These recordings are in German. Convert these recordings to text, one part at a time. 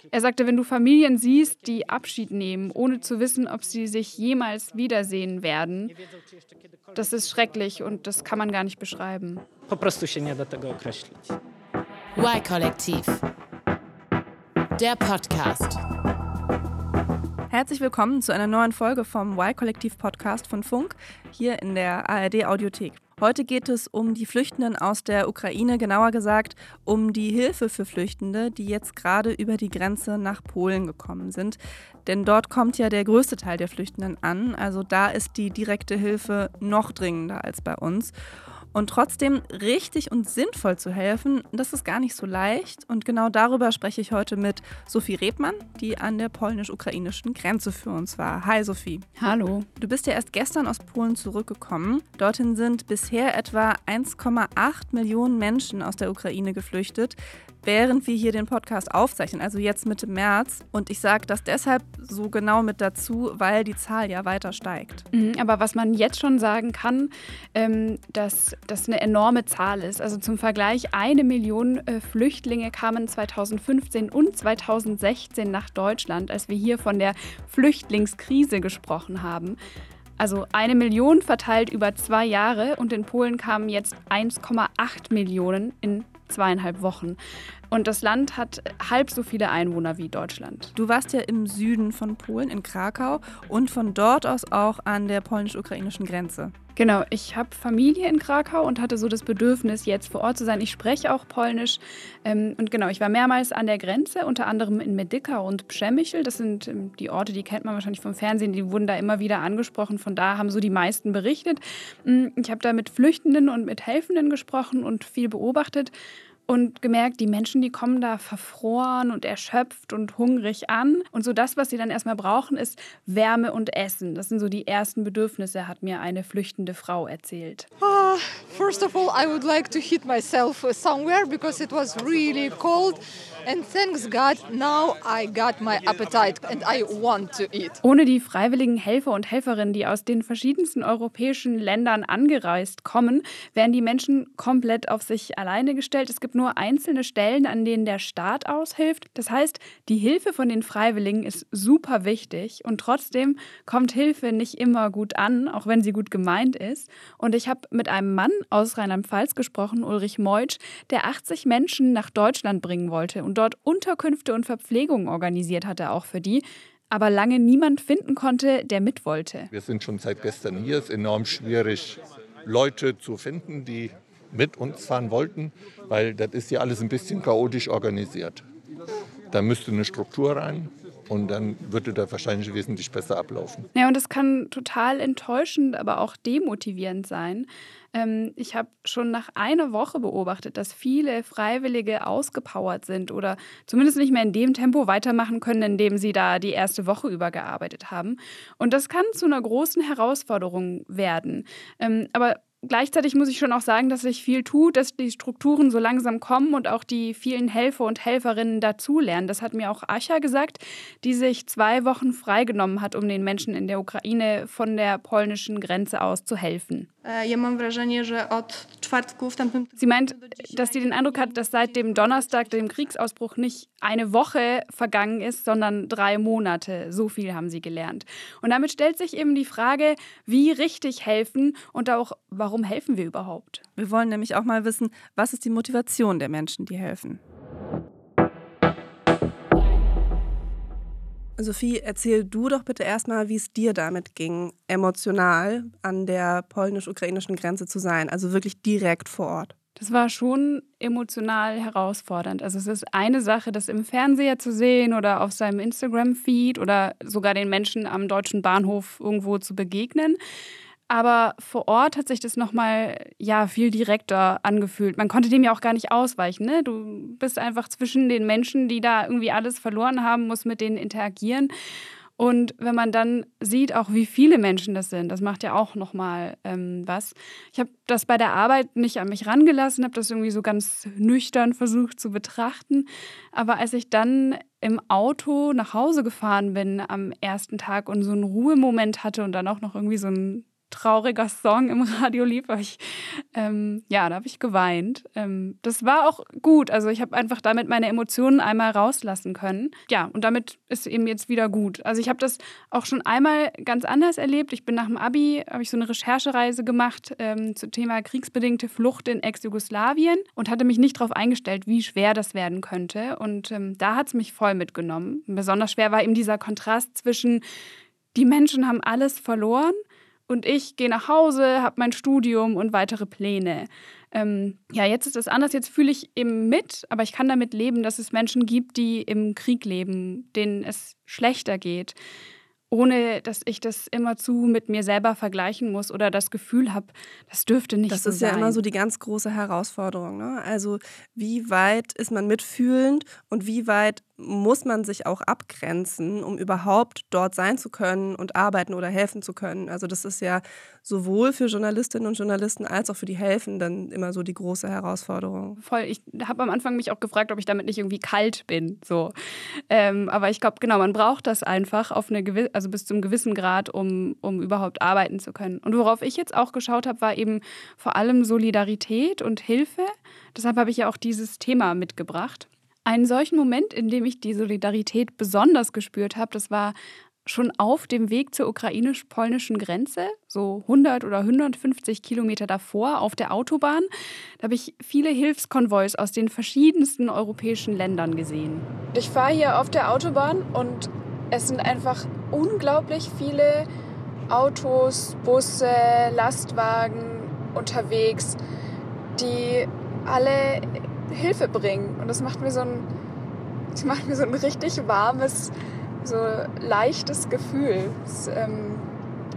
Er sagte, wenn du Familien siehst, die Abschied nehmen, ohne zu wissen, ob sie sich jemals wiedersehen werden, das ist schrecklich und das kann man gar nicht beschreiben. Y-Kollektiv. Der Podcast. Herzlich willkommen zu einer neuen Folge vom Y-Kollektiv-Podcast von Funk hier in der ARD-Audiothek. Heute geht es um die Flüchtenden aus der Ukraine, genauer gesagt um die Hilfe für Flüchtende, die jetzt gerade über die Grenze nach Polen gekommen sind. Denn dort kommt ja der größte Teil der Flüchtenden an. Also da ist die direkte Hilfe noch dringender als bei uns. Und trotzdem richtig und sinnvoll zu helfen, das ist gar nicht so leicht. Und genau darüber spreche ich heute mit Sophie Rebmann, die an der polnisch-ukrainischen Grenze für uns war. Hi Sophie. Hallo. Du bist ja erst gestern aus Polen zurückgekommen. Dorthin sind bisher etwa 1,8 Millionen Menschen aus der Ukraine geflüchtet während wir hier den Podcast aufzeichnen, also jetzt Mitte März. Und ich sage das deshalb so genau mit dazu, weil die Zahl ja weiter steigt. Mhm, aber was man jetzt schon sagen kann, ähm, dass das eine enorme Zahl ist. Also zum Vergleich, eine Million äh, Flüchtlinge kamen 2015 und 2016 nach Deutschland, als wir hier von der Flüchtlingskrise gesprochen haben. Also eine Million verteilt über zwei Jahre und in Polen kamen jetzt 1,8 Millionen in zweieinhalb Wochen. Und das Land hat halb so viele Einwohner wie Deutschland. Du warst ja im Süden von Polen, in Krakau, und von dort aus auch an der polnisch-ukrainischen Grenze. Genau, ich habe Familie in Krakau und hatte so das Bedürfnis, jetzt vor Ort zu sein. Ich spreche auch Polnisch. Ähm, und genau, ich war mehrmals an der Grenze, unter anderem in Medyka und Przemyśl. Das sind ähm, die Orte, die kennt man wahrscheinlich vom Fernsehen. Die wurden da immer wieder angesprochen. Von da haben so die meisten berichtet. Mm, ich habe da mit Flüchtenden und mit Helfenden gesprochen und viel beobachtet und gemerkt, die Menschen, die kommen da verfroren und erschöpft und hungrig an. Und so das, was sie dann erstmal brauchen, ist Wärme und Essen. Das sind so die ersten Bedürfnisse, hat mir eine flüchtende Frau erzählt. Uh, first of all, I would like to hit myself somewhere because it was really cold. And thanks God, now I got my appetite and I want to eat. Ohne die freiwilligen Helfer und Helferinnen, die aus den verschiedensten europäischen Ländern angereist kommen, wären die Menschen komplett auf sich alleine gestellt. Es gibt nur einzelne Stellen, an denen der Staat aushilft. Das heißt, die Hilfe von den Freiwilligen ist super wichtig und trotzdem kommt Hilfe nicht immer gut an, auch wenn sie gut gemeint ist. Und ich habe mit einem Mann aus Rheinland-Pfalz gesprochen, Ulrich Meutsch, der 80 Menschen nach Deutschland bringen wollte und dort Unterkünfte und Verpflegung organisiert hatte, auch für die aber lange niemand finden konnte, der mit wollte. Wir sind schon seit gestern hier. Es ist enorm schwierig, Leute zu finden, die mit uns fahren wollten, weil das ist ja alles ein bisschen chaotisch organisiert. Da müsste eine Struktur rein und dann würde das wahrscheinlich wesentlich besser ablaufen. Ja, und das kann total enttäuschend, aber auch demotivierend sein. Ähm, ich habe schon nach einer Woche beobachtet, dass viele Freiwillige ausgepowert sind oder zumindest nicht mehr in dem Tempo weitermachen können, in dem sie da die erste Woche über gearbeitet haben. Und das kann zu einer großen Herausforderung werden. Ähm, aber gleichzeitig muss ich schon auch sagen, dass sich viel tut, dass die Strukturen so langsam kommen und auch die vielen Helfer und Helferinnen dazulernen. Das hat mir auch Ascha gesagt, die sich zwei Wochen freigenommen hat, um den Menschen in der Ukraine von der polnischen Grenze aus zu helfen. Äh, sie meint, dass sie den Eindruck hat, dass seit dem Donnerstag, dem Kriegsausbruch, nicht eine Woche vergangen ist, sondern drei Monate. So viel haben sie gelernt. Und damit stellt sich eben die Frage, wie richtig helfen und auch, warum helfen wir überhaupt? Wir wollen nämlich auch mal wissen, was ist die Motivation der Menschen, die helfen. Sophie, erzähl du doch bitte erstmal, wie es dir damit ging, emotional an der polnisch-ukrainischen Grenze zu sein, also wirklich direkt vor Ort. Das war schon emotional herausfordernd. Also es ist eine Sache, das im Fernseher zu sehen oder auf seinem Instagram-Feed oder sogar den Menschen am deutschen Bahnhof irgendwo zu begegnen. Aber vor Ort hat sich das nochmal ja, viel direkter angefühlt. Man konnte dem ja auch gar nicht ausweichen. Ne? Du bist einfach zwischen den Menschen, die da irgendwie alles verloren haben, musst mit denen interagieren. Und wenn man dann sieht, auch wie viele Menschen das sind, das macht ja auch nochmal ähm, was. Ich habe das bei der Arbeit nicht an mich rangelassen, habe das irgendwie so ganz nüchtern versucht zu betrachten. Aber als ich dann im Auto nach Hause gefahren bin am ersten Tag und so einen Ruhemoment hatte und dann auch noch irgendwie so ein trauriger Song im Radio lief. Ich, ähm, ja, da habe ich geweint. Ähm, das war auch gut. Also ich habe einfach damit meine Emotionen einmal rauslassen können. Ja, und damit ist eben jetzt wieder gut. Also ich habe das auch schon einmal ganz anders erlebt. Ich bin nach dem Abi, habe ich so eine Recherchereise gemacht ähm, zum Thema kriegsbedingte Flucht in Ex-Jugoslawien und hatte mich nicht darauf eingestellt, wie schwer das werden könnte. Und ähm, da hat es mich voll mitgenommen. Besonders schwer war eben dieser Kontrast zwischen die Menschen haben alles verloren und ich gehe nach Hause, habe mein Studium und weitere Pläne. Ähm, ja, jetzt ist es anders. Jetzt fühle ich eben mit, aber ich kann damit leben, dass es Menschen gibt, die im Krieg leben, denen es schlechter geht ohne dass ich das immerzu mit mir selber vergleichen muss oder das Gefühl habe, das dürfte nicht das so sein. Das ist ja immer so die ganz große Herausforderung. Ne? Also wie weit ist man mitfühlend und wie weit muss man sich auch abgrenzen, um überhaupt dort sein zu können und arbeiten oder helfen zu können. Also das ist ja sowohl für Journalistinnen und Journalisten als auch für die Helfenden immer so die große Herausforderung. Voll. Ich habe am Anfang mich auch gefragt, ob ich damit nicht irgendwie kalt bin. So. Ähm, aber ich glaube, genau, man braucht das einfach auf eine gewisse, also bis zum gewissen Grad, um, um überhaupt arbeiten zu können. Und worauf ich jetzt auch geschaut habe, war eben vor allem Solidarität und Hilfe. Deshalb habe ich ja auch dieses Thema mitgebracht. Einen solchen Moment, in dem ich die Solidarität besonders gespürt habe, das war schon auf dem Weg zur ukrainisch-polnischen Grenze, so 100 oder 150 Kilometer davor auf der Autobahn. Da habe ich viele Hilfskonvois aus den verschiedensten europäischen Ländern gesehen. Ich fahre hier auf der Autobahn und es sind einfach unglaublich viele Autos, Busse, Lastwagen unterwegs, die alle Hilfe bringen. Und das macht mir so ein, das macht mir so ein richtig warmes, so leichtes Gefühl. Es ähm,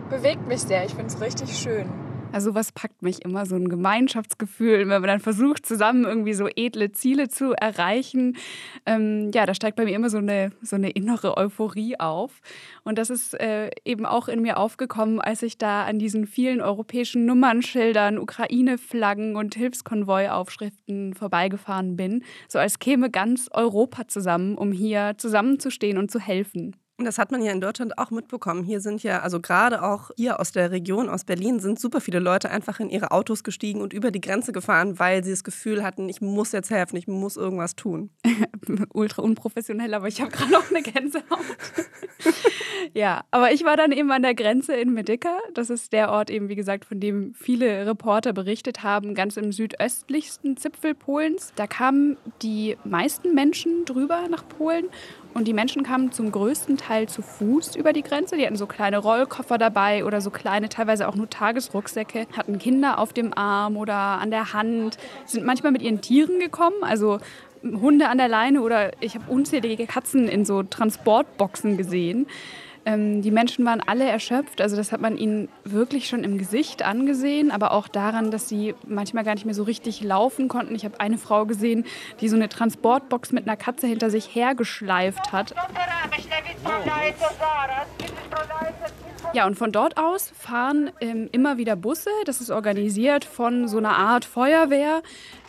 bewegt mich sehr. Ich finde es richtig schön. Also was packt mich immer so ein Gemeinschaftsgefühl, wenn man dann versucht, zusammen irgendwie so edle Ziele zu erreichen. Ähm, ja, da steigt bei mir immer so eine, so eine innere Euphorie auf. Und das ist äh, eben auch in mir aufgekommen, als ich da an diesen vielen europäischen Nummernschildern, Ukraine-Flaggen und Hilfskonvoi-Aufschriften vorbeigefahren bin. So als käme ganz Europa zusammen, um hier zusammenzustehen und zu helfen. Und das hat man ja in Deutschland auch mitbekommen. Hier sind ja, also gerade auch hier aus der Region, aus Berlin, sind super viele Leute einfach in ihre Autos gestiegen und über die Grenze gefahren, weil sie das Gefühl hatten, ich muss jetzt helfen, ich muss irgendwas tun. Ultra unprofessionell, aber ich habe gerade noch eine Gänsehaut. ja, aber ich war dann eben an der Grenze in Medyka. Das ist der Ort eben, wie gesagt, von dem viele Reporter berichtet haben, ganz im südöstlichsten Zipfel Polens. Da kamen die meisten Menschen drüber nach Polen und die Menschen kamen zum größten Teil zu Fuß über die Grenze. Die hatten so kleine Rollkoffer dabei oder so kleine, teilweise auch nur Tagesrucksäcke, hatten Kinder auf dem Arm oder an der Hand, sind manchmal mit ihren Tieren gekommen, also Hunde an der Leine oder ich habe unzählige Katzen in so Transportboxen gesehen. Ähm, die Menschen waren alle erschöpft, also das hat man ihnen wirklich schon im Gesicht angesehen, aber auch daran, dass sie manchmal gar nicht mehr so richtig laufen konnten. Ich habe eine Frau gesehen, die so eine Transportbox mit einer Katze hinter sich hergeschleift hat. Ja, und von dort aus fahren ähm, immer wieder Busse. Das ist organisiert von so einer Art Feuerwehr,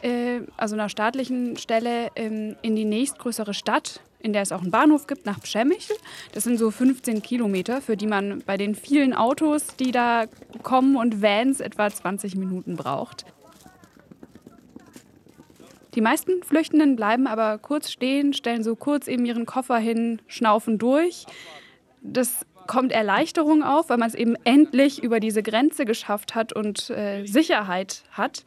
äh, also einer staatlichen Stelle, ähm, in die nächstgrößere Stadt in der es auch einen Bahnhof gibt, nach Przemyśl. Das sind so 15 Kilometer, für die man bei den vielen Autos, die da kommen und Vans etwa 20 Minuten braucht. Die meisten Flüchtenden bleiben aber kurz stehen, stellen so kurz eben ihren Koffer hin, schnaufen durch. Das kommt Erleichterung auf, weil man es eben endlich über diese Grenze geschafft hat und äh, Sicherheit hat.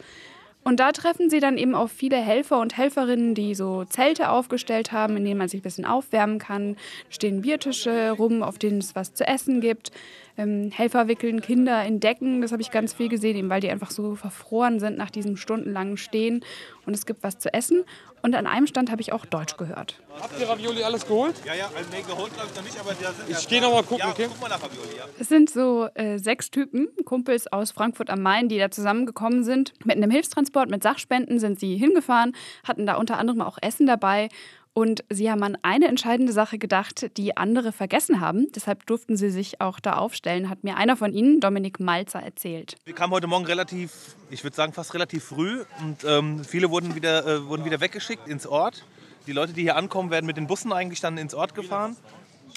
Und da treffen sie dann eben auf viele Helfer und Helferinnen, die so Zelte aufgestellt haben, in denen man sich ein bisschen aufwärmen kann. Stehen Biertische rum, auf denen es was zu essen gibt. Ähm, Helfer wickeln Kinder in Decken, das habe ich ganz viel gesehen, eben weil die einfach so verfroren sind nach diesem stundenlangen Stehen. Und es gibt was zu essen. Und an einem Stand habe ich auch Deutsch gehört. Habt ihr Ravioli alles geholt? Ja, ja, also, nee, geholt glaube ich noch nicht, aber da sind Ich gehe noch mal gucken, ja, okay? guck mal nach Ravioli, ja. Es sind so äh, sechs Typen, Kumpels aus Frankfurt am Main, die da zusammengekommen sind. Mit einem Hilfstransport, mit Sachspenden sind sie hingefahren, hatten da unter anderem auch Essen dabei. Und sie haben an eine entscheidende Sache gedacht, die andere vergessen haben. Deshalb durften sie sich auch da aufstellen, hat mir einer von ihnen, Dominik Malzer, erzählt. Wir kamen heute Morgen relativ, ich würde sagen fast relativ früh und ähm, viele wurden wieder, äh, wurden wieder weggeschickt ins Ort. Die Leute, die hier ankommen, werden mit den Bussen eigentlich dann ins Ort gefahren.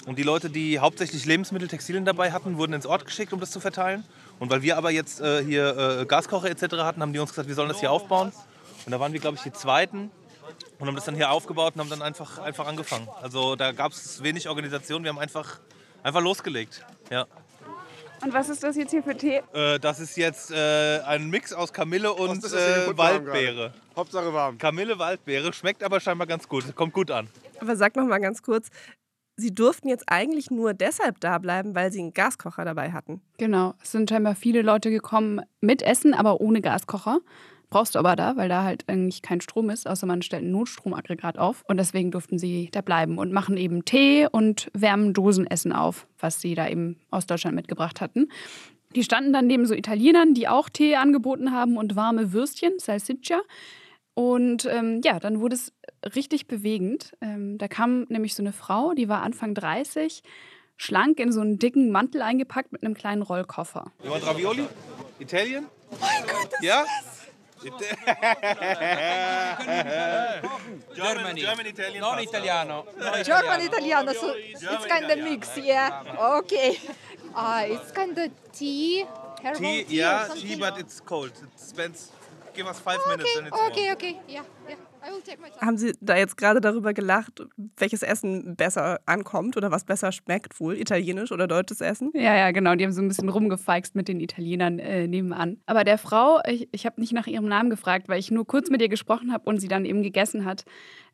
Und die Leute, die hauptsächlich Lebensmittel, Textilien dabei hatten, wurden ins Ort geschickt, um das zu verteilen. Und weil wir aber jetzt äh, hier äh, Gaskocher etc. hatten, haben die uns gesagt, wir sollen das hier aufbauen. Und da waren wir, glaube ich, die Zweiten und haben das dann hier aufgebaut und haben dann einfach, einfach angefangen. Also da gab es wenig Organisation, wir haben einfach, einfach losgelegt. Ja. Und was ist das jetzt hier für Tee? Äh, das ist jetzt äh, ein Mix aus Kamille und das äh, Waldbeere. Hauptsache warm. Kamille, Waldbeere, schmeckt aber scheinbar ganz gut, kommt gut an. Aber sag noch mal ganz kurz, Sie durften jetzt eigentlich nur deshalb da bleiben, weil Sie einen Gaskocher dabei hatten. Genau, es sind scheinbar viele Leute gekommen mit Essen, aber ohne Gaskocher. Brauchst du aber da, weil da halt eigentlich kein Strom ist, außer man stellt ein Notstromaggregat auf. Und deswegen durften sie da bleiben und machen eben Tee und wärmen Dosenessen auf, was sie da eben aus Deutschland mitgebracht hatten. Die standen dann neben so Italienern, die auch Tee angeboten haben und warme Würstchen, Salsiccia. Und ähm, ja, dann wurde es richtig bewegend. Ähm, da kam nämlich so eine Frau, die war Anfang 30, schlank in so einen dicken Mantel eingepackt mit einem kleinen Rollkoffer. Want Ravioli? Italien? Oh mein Gott, das ja? German, German, Italian Non pasta. italiano. no German Italiano, so it's kind of mix, yeah. Okay. Uh, it's kind of tea, herbal Tea, tea, yeah, tea, but it's cold. It spends, give us five minutes and Okay, it's okay, warm. okay. Yeah, yeah. Haben Sie da jetzt gerade darüber gelacht, welches Essen besser ankommt oder was besser schmeckt wohl? Italienisch oder deutsches Essen? Ja, ja, genau. Die haben so ein bisschen rumgefeixt mit den Italienern äh, nebenan. Aber der Frau, ich, ich habe nicht nach ihrem Namen gefragt, weil ich nur kurz mit ihr gesprochen habe und sie dann eben gegessen hat,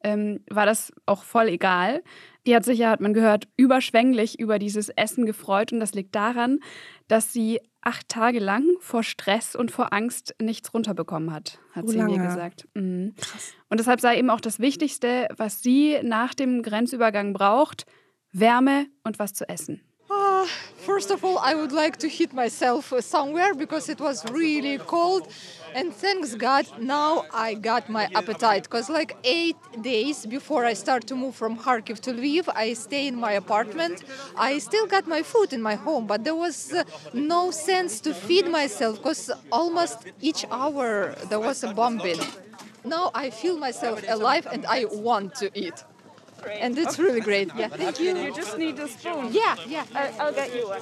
ähm, war das auch voll egal. Die hat sich ja, hat man gehört, überschwänglich über dieses Essen gefreut. Und das liegt daran, dass sie acht Tage lang vor Stress und vor Angst nichts runterbekommen hat, hat So sie mir lange? gesagt. Mhm. Und deshalb sei eben auch das Wichtigste, was sie nach dem Grenzübergang braucht, Wärme und was zu essen. Uh, first of all, I would like to hit myself somewhere because it was really cold. And thanks God, now I got my appetite. Because, like, eight days before I start to move from Kharkiv to Lviv, I stay in my apartment. I still got my food in my home, but there was uh, no sense to feed myself because almost each hour there was a bombing. Now I feel myself alive and I want to eat. And it's really great. Yeah, thank you. You just need a spoon. Yeah, yeah. I'll get you one.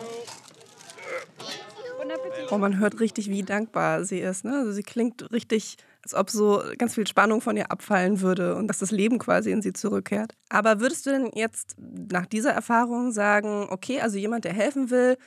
Oh, man hört richtig, wie dankbar sie ist. Ne? Also sie klingt richtig, als ob so ganz viel Spannung von ihr abfallen würde und dass das Leben quasi in sie zurückkehrt. Aber würdest du denn jetzt nach dieser Erfahrung sagen, okay, also jemand, der helfen will,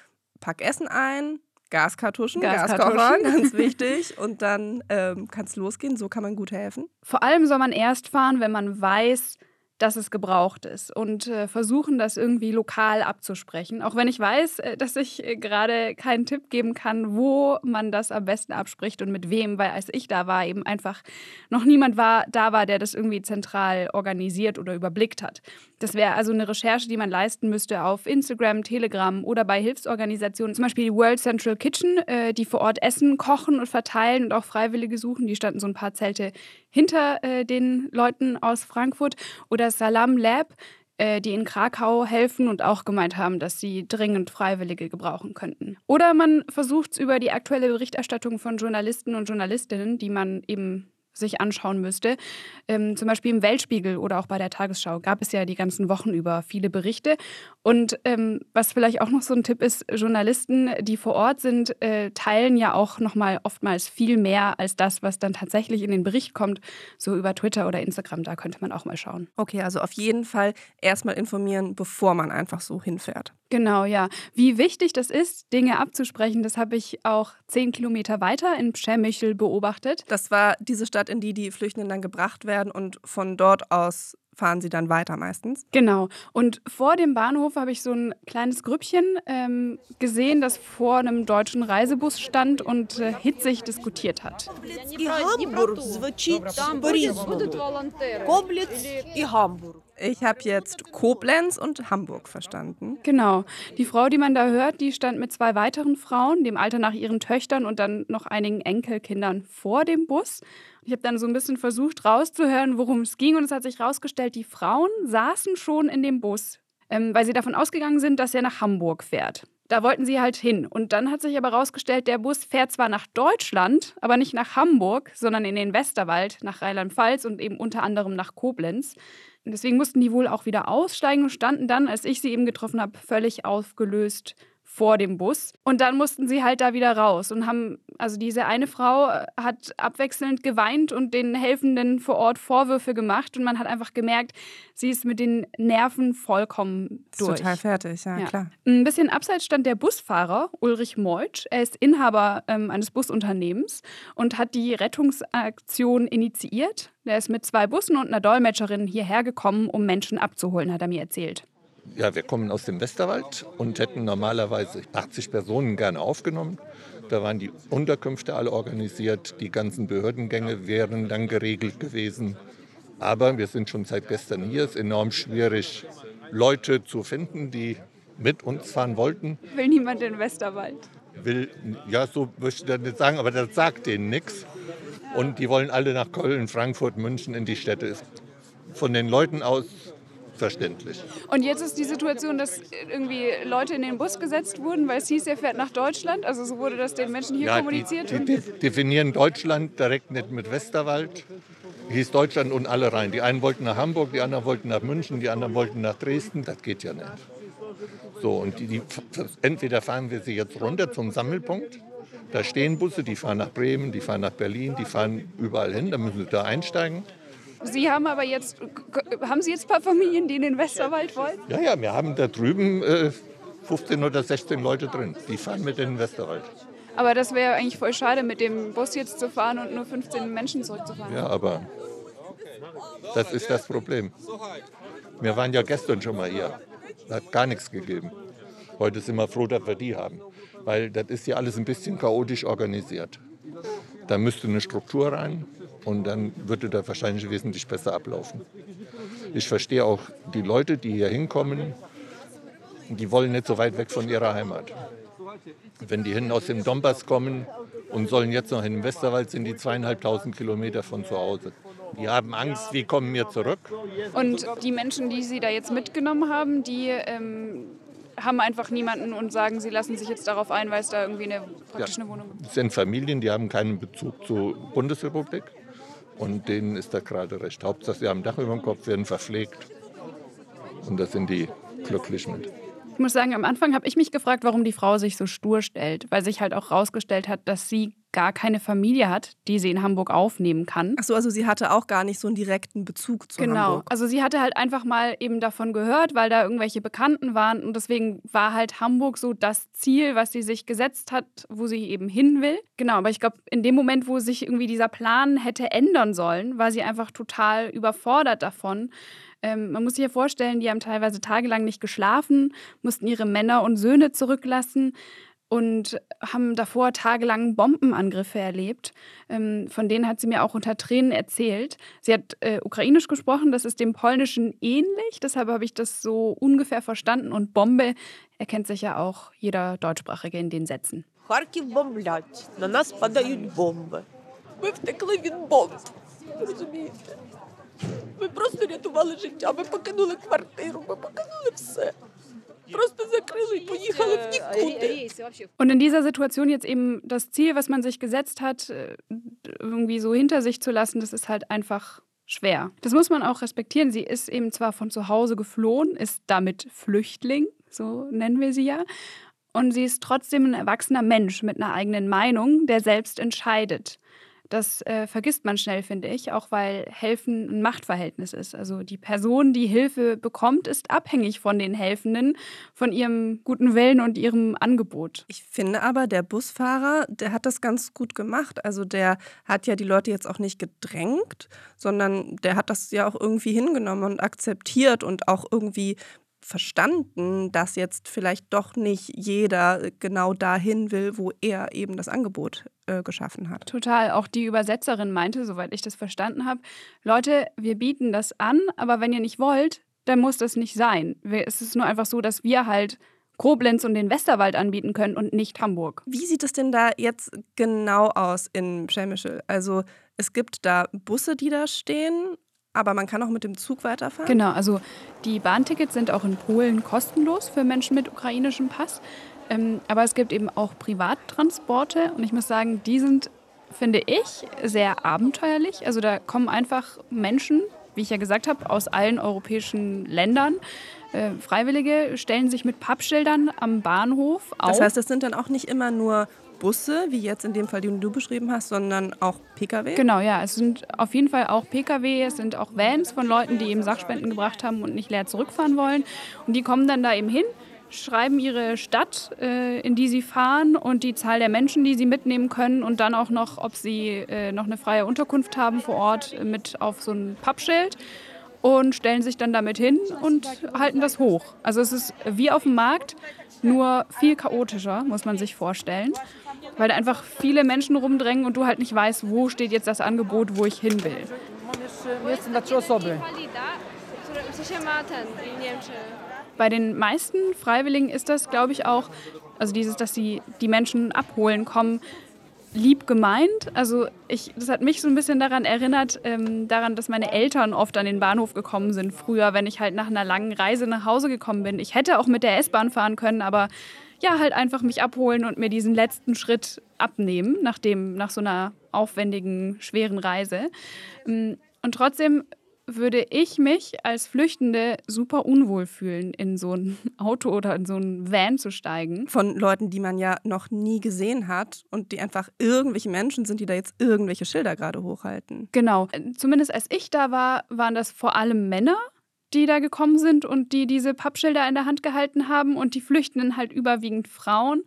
pack Essen ein, Gaskartuschen, Gaskartuschen. Gaskocher, ganz wichtig, und dann ähm, kann es losgehen. So kann man gut helfen. Vor allem soll man erst fahren, wenn man weiß, dass es gebraucht ist und äh, versuchen, das irgendwie lokal abzusprechen. Auch wenn ich weiß, äh, dass ich äh, gerade keinen Tipp geben kann, wo man das am besten abspricht und mit wem, weil als ich da war, eben einfach noch niemand war, da war, der das irgendwie zentral organisiert oder überblickt hat. Das wäre also eine Recherche, die man leisten müsste auf Instagram, Telegram oder bei Hilfsorganisationen, zum Beispiel die World Central Kitchen, die vor Ort Essen kochen und verteilen und auch Freiwillige suchen. Die standen so ein paar Zelte hinter äh, den Leuten aus Frankfurt. Oder Salam Lab, äh, die in Krakau helfen und auch gemeint haben, dass sie dringend Freiwillige gebrauchen könnten. Oder man versucht es über die aktuelle Berichterstattung von Journalisten und Journalistinnen, die man eben sich anschauen müsste. Ähm, zum Beispiel im Weltspiegel oder auch bei der Tagesschau gab es ja die ganzen Wochen über viele Berichte. Und ähm, was vielleicht auch noch so ein Tipp ist, Journalisten, die vor Ort sind, äh, teilen ja auch nochmal oftmals viel mehr als das, was dann tatsächlich in den Bericht kommt, so über Twitter oder Instagram. Da könnte man auch mal schauen. Okay, also auf jeden Fall erstmal informieren, bevor man einfach so hinfährt. Genau, ja. Wie wichtig das ist, Dinge abzusprechen, das habe ich auch zehn Kilometer weiter in Przemyśl beobachtet. Das war diese Stadt, in die die Flüchtenden dann gebracht werden und von dort aus fahren sie dann weiter meistens. Genau. Und vor dem Bahnhof habe ich so ein kleines Grüppchen ähm, gesehen, das vor einem deutschen Reisebus stand und äh, hitzig diskutiert hat. Ich habe jetzt Koblenz und Hamburg verstanden. Genau. Die Frau, die man da hört, die stand mit zwei weiteren Frauen, dem Alter nach ihren Töchtern und dann noch einigen Enkelkindern vor dem Bus. Ich habe dann so ein bisschen versucht rauszuhören, worum es ging und es hat sich herausgestellt, die Frauen saßen schon in dem Bus, ähm, weil sie davon ausgegangen sind, dass er nach Hamburg fährt. da wollten sie halt hin. Und dann hat sich aber herausgestellt, der Bus fährt zwar nach Deutschland, aber nicht nach Hamburg, sondern in den Westerwald, nach Rheinland-Pfalz und eben unter anderem nach Koblenz. Und deswegen mussten die wohl auch wieder aussteigen und standen dann, als ich sie eben getroffen habe, völlig aufgelöst vor dem Bus. Und dann mussten sie halt da wieder raus und haben, also diese eine Frau äh, hat abwechselnd geweint und den Helfenden vor Ort Vorwürfe gemacht und man hat einfach gemerkt, sie ist mit den Nerven vollkommen durch. Total fertig, ja, Ja. klar. Ein bisschen abseits stand der Busfahrer Ulrich Meutsch. Er ist Inhaber ähm, eines Busunternehmens und hat die Rettungsaktion initiiert. Der ist mit zwei Bussen und einer Dolmetscherin hierher gekommen, um Menschen abzuholen, hat er mir erzählt. Ja, wir kommen aus dem Westerwald und hätten normalerweise 80 Personen gerne aufgenommen. Da waren die Unterkünfte alle organisiert, die ganzen Behördengänge wären dann geregelt gewesen. Aber wir sind schon seit gestern hier. Es ist enorm schwierig, Leute zu finden, die mit uns fahren wollten. Will niemand in den Westerwald? Will, ja, so möchte ich das nicht sagen, aber das sagt denen nichts. Und die wollen alle nach Köln, Frankfurt, München in die Städte. Von den Leuten aus verständlich. Und jetzt ist die Situation, dass irgendwie Leute in den Bus gesetzt wurden, weil es hieß, er fährt nach Deutschland. Also so wurde das den Menschen hier Ja, die, kommuniziert. die, die definieren Deutschland direkt nicht mit Westerwald. Hieß Deutschland und alle rein. Die einen wollten nach Hamburg, die anderen wollten nach München, die anderen wollten nach Dresden. Das geht ja nicht. So, und die, die, entweder fahren wir sie jetzt runter zum Sammelpunkt. Da stehen Busse, die fahren nach Bremen, die fahren nach Berlin, die fahren überall hin. Da müssen sie da einsteigen. Sie haben aber jetzt, haben Sie jetzt ein paar Familien, die in den Westerwald wollen? Ja, ja, wir haben da drüben äh, 15 oder 16 Leute drin. Die fahren mit in den Westerwald. Aber das wäre eigentlich voll schade, mit dem Bus jetzt zu fahren und nur 15 Menschen zurückzufahren. Ja, aber das ist das Problem. Wir waren ja gestern schon mal hier. Hat gar nichts gegeben. Heute sind wir froh, dass wir die haben. Weil das ist ja alles ein bisschen chaotisch organisiert. Da müsste eine Struktur rein und dann würde das wahrscheinlich wesentlich besser ablaufen. Ich verstehe auch die Leute, die hier hinkommen, die wollen nicht so weit weg von ihrer Heimat. Wenn die hin aus dem Donbass kommen und sollen jetzt noch in den Westerwald, sind die zweieinhalbtausend Kilometer von zu Hause. Die haben Angst, wie kommen wir zurück? Und die Menschen, die Sie da jetzt mitgenommen haben, die ähm, haben einfach niemanden und sagen, sie lassen sich jetzt darauf ein, weil es da irgendwie eine, praktisch eine Wohnung gibt. Das sind Familien, die haben keinen Bezug zur Bundesrepublik. Und denen ist das gerade recht. Hauptsache, sie haben ein Dach über dem Kopf, werden verpflegt. Und da sind die glücklich mit. Ich muss sagen, am Anfang habe ich mich gefragt, warum die Frau sich so stur stellt, weil sich halt auch rausgestellt hat, dass sie gar keine Familie hat, die sie in Hamburg aufnehmen kann. Achso, also sie hatte auch gar nicht so einen direkten Bezug zu Genau. Hamburg. Also sie hatte halt einfach mal eben davon gehört, weil da irgendwelche Bekannten waren und deswegen war halt Hamburg so das Ziel, was sie sich gesetzt hat, wo sie eben hin will. Genau, aber ich glaube, in dem Moment, wo sich irgendwie dieser Plan hätte ändern sollen, war sie einfach total überfordert davon. Ähm, man muss sich ja vorstellen, die haben teilweise tagelang nicht geschlafen, mussten ihre Männer und Söhne zurücklassen und haben davor tagelang Bombenangriffe erlebt. Ähm, von denen hat sie mir auch unter Tränen erzählt. Sie hat äh, Ukrainisch gesprochen, das ist dem Polnischen ähnlich, deshalb habe ich das so ungefähr verstanden. Und Bombe erkennt sich ja auch jeder Deutschsprachige in den Sätzen. Харків бомблять, на нас падають бомби. Ми втекли від бомб. Розумієте? Ми просто рятували життя, ми покинули квартиру, ми покинули все. Und in dieser Situation jetzt eben das Ziel, was man sich gesetzt hat, äh, irgendwie so hinter sich zu lassen, das ist halt einfach schwer. Das muss man auch respektieren. Sie ist eben zwar von zu Hause geflohen, ist damit Flüchtling, so nennen wir sie ja. Und sie ist trotzdem ein erwachsener Mensch mit einer eigenen Meinung, der selbst entscheidet. Das äh, vergisst man schnell, finde ich, auch weil Helfen ein Machtverhältnis ist. Also die Person, die Hilfe bekommt, ist abhängig von den Helfenden, von ihrem guten Willen und ihrem Angebot. Ich finde aber, der Busfahrer, der hat das ganz gut gemacht. Also der hat ja die Leute jetzt auch nicht gedrängt, sondern der hat das ja auch irgendwie hingenommen und akzeptiert und auch irgendwie verstanden, dass jetzt vielleicht doch nicht jeder genau dahin will, wo er eben das Angebot äh, geschaffen hat. Total. Auch die Übersetzerin meinte, soweit ich das verstanden habe, Leute, wir bieten das an, aber wenn ihr nicht wollt, dann muss das nicht sein. Es ist nur einfach so, dass wir halt Koblenz und den Westerwald anbieten können und nicht Hamburg. Wie sieht es denn da jetzt genau aus in Przemyśl? Also es gibt da Busse, die da stehen, aber man kann auch mit dem Zug weiterfahren? Genau, also die Bahntickets sind auch in Polen kostenlos für Menschen mit ukrainischem Pass. Ähm, aber es gibt eben auch Privattransporte und ich muss sagen, die sind, finde ich, sehr abenteuerlich. Also da kommen einfach Menschen, wie ich ja gesagt habe, aus allen europäischen Ländern. Äh, Freiwillige stellen sich mit Pappschildern am Bahnhof auf. Das heißt, das sind dann auch nicht immer nur Busse, wie jetzt in dem Fall, den du beschrieben hast, sondern auch Pkw? Genau, ja. Es sind auf jeden Fall auch Pkw, es sind auch Vans von Leuten, die eben Sachspenden gebracht haben und nicht leer zurückfahren wollen. Und die kommen dann da eben hin, schreiben ihre Stadt, äh, in die sie fahren und die Zahl der Menschen, die sie mitnehmen können und dann auch noch, ob sie äh, noch eine freie Unterkunft haben vor Ort mit auf so ein Pappschild und stellen sich dann damit hin und halten das hoch. Also es ist wie auf dem Markt, nur viel chaotischer, muss man sich vorstellen weil da einfach viele Menschen rumdrängen und du halt nicht weißt, wo steht jetzt das Angebot, wo ich hin will. Bei den meisten Freiwilligen ist das, glaube ich, auch, also dieses, dass sie die Menschen abholen kommen, lieb gemeint. Also ich, das hat mich so ein bisschen daran erinnert, ähm, daran, dass meine Eltern oft an den Bahnhof gekommen sind früher, wenn ich halt nach einer langen Reise nach Hause gekommen bin. Ich hätte auch mit der S-Bahn fahren können, aber ja, halt einfach mich abholen und mir diesen letzten Schritt abnehmen, nach, dem, nach so einer aufwendigen, schweren Reise. Mm, und trotzdem würde ich mich als Flüchtende super unwohl fühlen, in so ein Auto oder in so ein Van zu steigen. Von Leuten, die man ja noch nie gesehen hat und die einfach irgendwelche Menschen sind, die da jetzt irgendwelche Schilder gerade hochhalten. Genau. Zumindest als ich da war, waren das vor allem Männer die da gekommen sind und die diese Pappschilder in der Hand gehalten haben und die Flüchtenden halt überwiegend Frauen.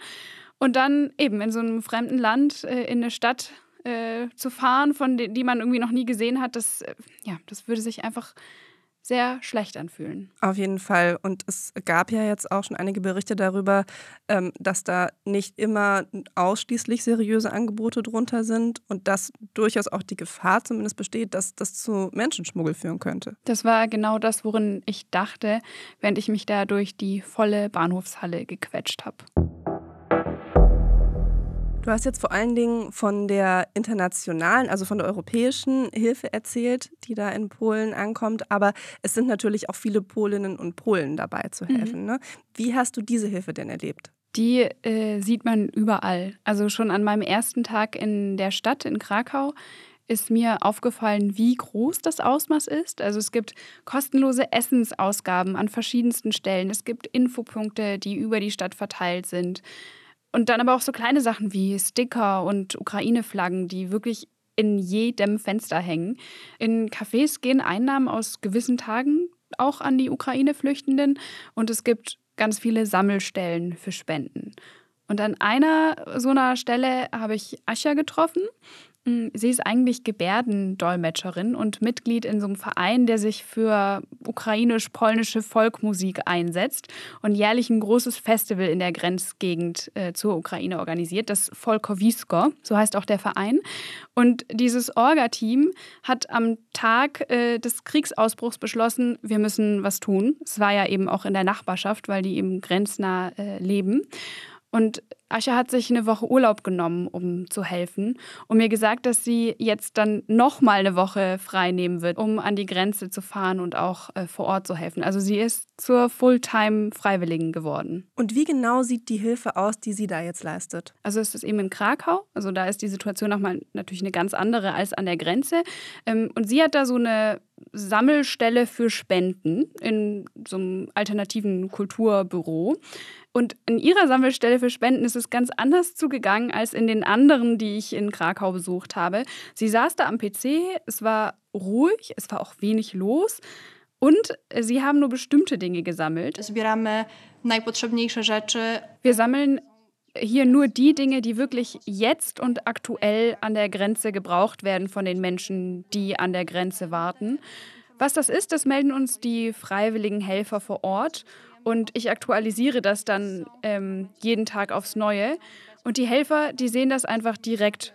Und dann eben in so einem fremden Land, äh, in eine Stadt äh, zu fahren, von die, die man irgendwie noch nie gesehen hat, das, äh, ja, das würde sich einfach sehr schlecht anfühlen. Auf jeden Fall. Und es gab ja jetzt auch schon einige Berichte darüber, ähm, dass da nicht immer ausschließlich seriöse Angebote drunter sind und dass durchaus auch die Gefahr zumindest besteht, dass das zu Menschenschmuggel führen könnte. Das war genau das, worin ich dachte, während ich mich da durch die volle Bahnhofshalle gequetscht habe. Du hast jetzt vor allen Dingen von der internationalen, also von der europäischen Hilfe erzählt, die da in Polen ankommt. Aber es sind natürlich auch viele Polinnen und Polen dabei zu mhm. helfen. Mhm. Ne? Wie hast du diese Hilfe denn erlebt? Die äh, sieht man überall. Also schon an meinem ersten Tag in der Stadt in Krakau ist mir aufgefallen, wie groß das Ausmaß ist. Also es gibt kostenlose Essensausgaben an verschiedensten Stellen. Es gibt Infopunkte, die über die Stadt verteilt sind. Und dann aber auch so kleine Sachen wie Sticker und Ukraine-Flaggen, die wirklich in jedem Fenster hängen. In Cafés gehen Einnahmen aus gewissen Tagen auch an die Ukraine-Flüchtenden und es gibt ganz viele Sammelstellen für Spenden. Und an einer so einer Stelle habe ich Ascha getroffen. Sie ist eigentlich Gebärdendolmetscherin und Mitglied in so einem Verein, der sich für ukrainisch-polnische Folkmusik einsetzt und jährlich ein großes Festival in der Grenzgegend äh, zur Ukraine organisiert, das Folkowisko, so heißt auch der Verein. Und dieses Orga-Team hat am Tag äh, des Kriegsausbruchs beschlossen, wir müssen was tun. Es war ja eben auch in der Nachbarschaft, weil die eben grenznah äh, leben. Und Ascha hat sich eine Woche Urlaub genommen, um zu helfen und mir gesagt, dass sie jetzt dann noch mal eine Woche frei nehmen wird, um an die Grenze zu fahren und auch äh, vor Ort zu helfen. Also sie ist zur Fulltime-Freiwilligen geworden. Und wie genau sieht die Hilfe aus, die sie da jetzt leistet? Also es ist eben in Krakau. Also da ist die Situation nochmal natürlich eine ganz andere als an der Grenze. Ähm, und sie hat da so eine Sammelstelle für Spenden in so einem alternativen Kulturbüro. Und in ihrer Sammelstelle für Spenden ist es ganz anders zugegangen als in den anderen, die ich in Krakau besucht habe. Sie saß da am PC, es war ruhig, es war auch wenig los. Und sie haben nur bestimmte Dinge gesammelt. Wir sammeln hier nur die Dinge, die wirklich jetzt und aktuell an der Grenze gebraucht werden von den Menschen, die an der Grenze warten. Was das ist, das melden uns die freiwilligen Helfer vor Ort. Und ich aktualisiere das dann ähm, jeden Tag aufs Neue. Und die Helfer, die sehen das einfach direkt.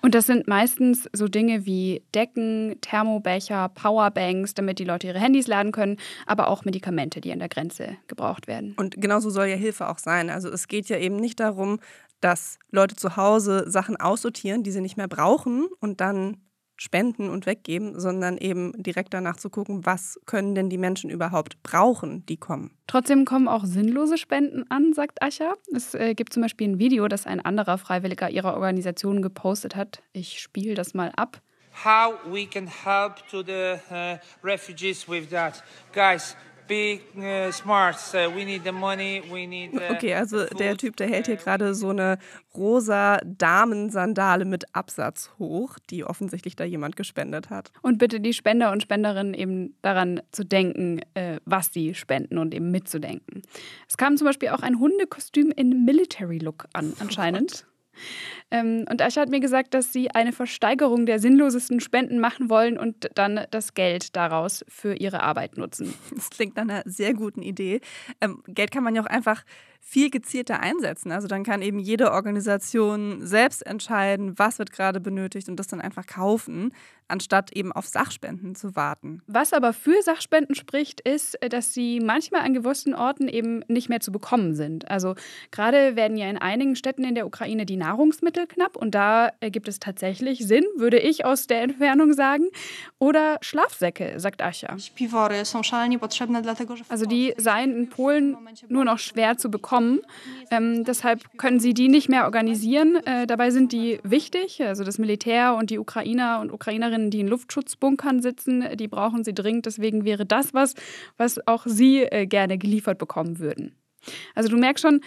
Und das sind meistens so Dinge wie Decken, Thermobecher, Powerbanks, damit die Leute ihre Handys laden können, aber auch Medikamente, die an der Grenze gebraucht werden. Und genauso soll ja Hilfe auch sein. Also es geht ja eben nicht darum, dass Leute zu Hause Sachen aussortieren, die sie nicht mehr brauchen und dann spenden und weggeben, sondern eben direkt danach zu gucken, was können denn die Menschen überhaupt brauchen, die kommen. Trotzdem kommen auch sinnlose Spenden an, sagt Ascha. Es äh, gibt zum Beispiel ein Video, das ein anderer Freiwilliger ihrer Organisation gepostet hat. Ich spiele das mal ab. How we can help to the uh, refugees with that. Guys, be uh, smart. We need the money. We need. Uh, Okay, also der. Typ, der hält hier gerade so eine rosa Damensandale mit Absatz hoch, die offensichtlich da jemand gespendet hat. Und bitte die Spender und Spenderinnen eben daran zu denken, äh, was sie spenden und eben mitzudenken. Es kam zum Beispiel auch ein Hundekostüm in Military Look an, anscheinend. Ähm, und Ascha hat mir gesagt, dass sie eine Versteigerung der sinnlosesten Spenden machen wollen und dann das Geld daraus für ihre Arbeit nutzen. Das klingt nach einer sehr guten Idee. Ähm, Geld kann man ja auch einfach viel gezielter einsetzen. Also dann kann eben jede Organisation selbst entscheiden, was wird gerade benötigt und das dann einfach kaufen, anstatt eben auf Sachspenden zu warten. Was aber für Sachspenden spricht, ist, dass sie manchmal an gewissen Orten eben nicht mehr zu bekommen sind. Also gerade werden ja in einigen Städten in der Ukraine die Nahrungsmittel knapp und da äh, gibt es tatsächlich Sinn, würde ich aus der Entfernung sagen. Oder Schlafsäcke, sagt Ascha. Also die seien in Polen nur noch schwer zu bekommen. Ähm, deshalb können sie die nicht mehr organisieren. Äh, dabei sind die wichtig. Also das Militär und die Ukrainer und Ukrainerinnen, die in Luftschutzbunkern sitzen, die brauchen sie dringend. Deswegen wäre das was, was auch sie äh, gerne geliefert bekommen würden. Also du merkst schon,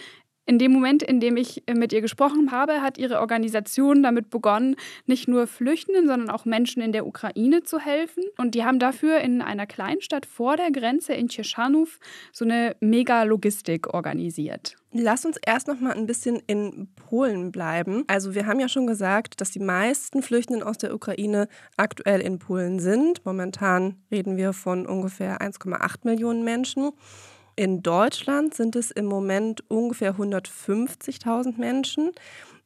in dem Moment, in dem ich äh, mit ihr gesprochen habe, hat ihre Organisation damit begonnen, nicht nur Flüchtenden, sondern auch Menschen in der Ukraine zu helfen. Und die haben dafür in einer Kleinstadt vor der Grenze in Cieszanów so eine Mega-Logistik organisiert. Lass uns erst noch mal ein bisschen in Polen bleiben. Also wir haben ja schon gesagt, dass die meisten Flüchtenden aus der Ukraine aktuell in Polen sind. Momentan reden wir von ungefähr 1,8 Millionen Menschen. In Deutschland sind es im Moment ungefähr 150.000 Menschen.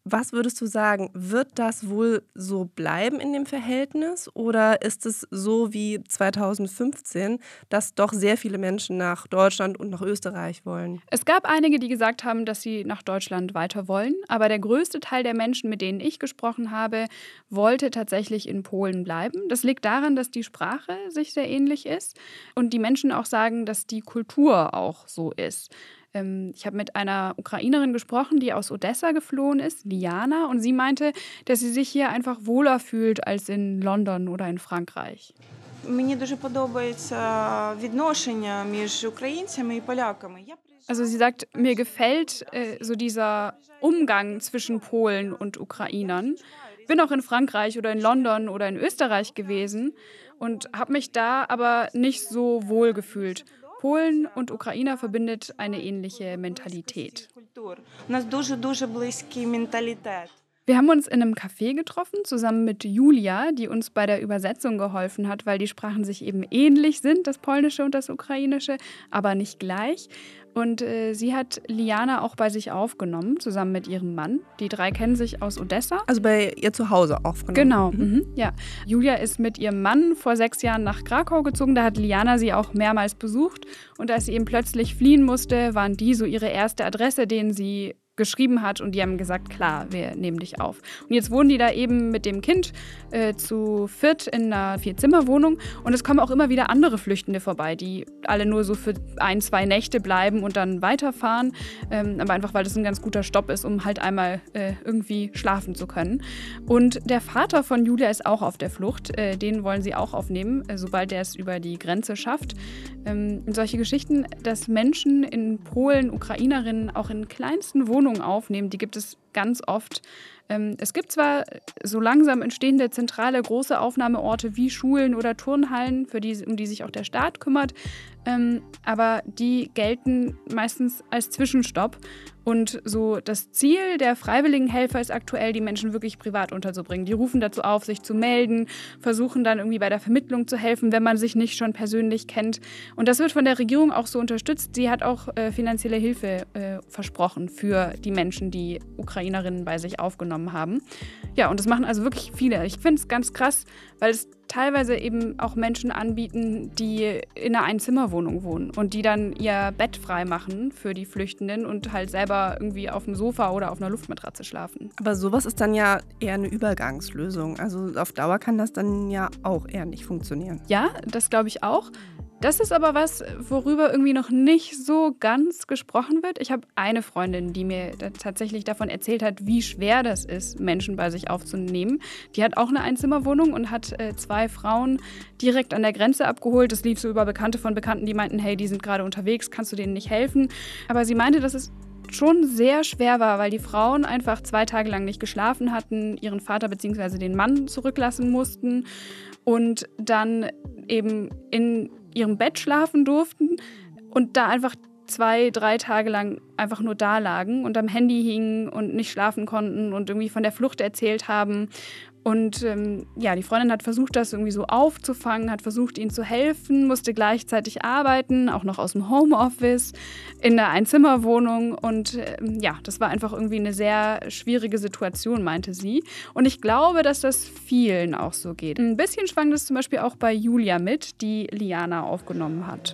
Was würdest du sagen, wird das wohl so bleiben in dem Verhältnis oder ist es so wie 2015, dass doch sehr viele Menschen nach Deutschland und nach Österreich wollen? Es gab einige, die gesagt haben, dass sie nach Deutschland weiter wollen, aber der größte Teil der Menschen, mit denen ich gesprochen habe, wollte tatsächlich in Polen bleiben. Das liegt daran, dass die Sprache sich sehr ähnlich ist und die Menschen auch sagen, dass die Kultur auch so ist. Ähm, ich habe mit einer Ukrainerin gesprochen, die aus Odessa geflohen ist, Liana, und sie meinte, dass sie sich hier einfach wohler fühlt als in London oder in Frankreich. Also sie sagt, mir gefällt äh, so dieser Umgang zwischen Polen und Ukrainern. Ich bin auch in Frankreich oder in London oder in Österreich gewesen und habe mich da aber nicht so wohl gefühlt. Polen und Ukrainer verbindet eine ähnliche Mentalität. Wir haben uns in einem Café getroffen, zusammen mit Julia, die uns bei der Übersetzung geholfen hat, weil die Sprachen sich eben ähnlich sind, das Polnische und das Ukrainische, aber nicht gleich. Und äh, sie hat Liana auch bei sich aufgenommen, zusammen mit ihrem Mann. Die drei kennen sich aus Odessa. Also bei ihr zu Hause aufgenommen. Genau, mhm. mhm ja. Julia ist mit ihrem Mann vor sechs Jahren nach Krakau gezogen. Da hat Liana sie auch mehrmals besucht. Und als sie eben plötzlich fliehen musste, waren die so ihre erste Adresse, denen sie geschrieben hat und die haben gesagt, klar, wir nehmen dich auf. Und jetzt wohnen die da eben mit dem Kind äh, zu viert in einer Vierzimmerwohnung und es kommen auch immer wieder andere Flüchtende vorbei, die alle nur so für ein, zwei Nächte bleiben und dann weiterfahren, ähm, aber einfach, weil das ein ganz guter Stopp ist, um halt einmal äh, irgendwie schlafen zu können. Und der Vater von Julia ist auch auf der Flucht, äh, den wollen sie auch aufnehmen, äh, sobald er es über die Grenze schafft. Ähm, solche Geschichten, dass Menschen in Polen, Ukrainerinnen auch in kleinsten Wohnungen aufnehmen, die gibt es ganz oft. Ähm, es gibt zwar so langsam entstehende zentrale große Aufnahmeorte wie Schulen oder Turnhallen, für die, um die sich auch der Staat kümmert, ähm, aber die gelten meistens als Zwischenstopp. Und so das Ziel der freiwilligen Helfer ist aktuell, die Menschen wirklich privat unterzubringen. Die rufen dazu auf, sich zu melden, versuchen dann irgendwie bei der Vermittlung zu helfen, wenn man sich nicht schon persönlich kennt. Und das wird von der Regierung auch so unterstützt. Sie hat auch äh, finanzielle Hilfe äh, versprochen für die Menschen, die Ukraine Ukrainerinnen bei sich aufgenommen haben. Ja, und das machen also wirklich viele. Ich finde es ganz krass, weil es teilweise eben auch Menschen anbieten, die in einer Einzimmerwohnung wohnen und die dann ihr Bett frei machen für die Flüchtenden und halt selber irgendwie auf dem Sofa oder auf einer Luftmatratze schlafen. Aber sowas ist dann ja eher eine Übergangslösung. Also auf Dauer kann das dann ja auch eher nicht funktionieren. Ja, das glaube ich auch. Das ist aber was, worüber irgendwie noch nicht so ganz gesprochen wird. Ich habe eine Freundin, die mir tatsächlich davon erzählt hat, wie schwer das ist, Menschen bei sich aufzunehmen. Die hat auch eine Einzimmerwohnung und hat äh, zwei Frauen direkt an der Grenze abgeholt. Das lief so über Bekannte von Bekannten, die meinten, hey, die sind gerade unterwegs, kannst du denen nicht helfen? Aber sie meinte, dass es schon sehr schwer war, weil die Frauen einfach zwei Tage lang nicht geschlafen hatten, ihren Vater bzw. den Mann zurücklassen mussten und dann eben in ihrem Bett schlafen durften und da einfach zwei, drei Tage lang einfach nur da lagen und am Handy hingen und nicht schlafen konnten und irgendwie von der Flucht erzählt haben und ähm, ja, die Freundin hat versucht, das irgendwie so aufzufangen, hat versucht, ihnen zu helfen, musste gleichzeitig arbeiten, auch noch aus dem Homeoffice, in der Einzimmerwohnung. Und ähm, ja, das war einfach irgendwie eine sehr schwierige Situation, meinte sie. Und ich glaube, dass das vielen auch so geht. Ein bisschen schwang das zum Beispiel auch bei Julia mit, die Liana aufgenommen hat.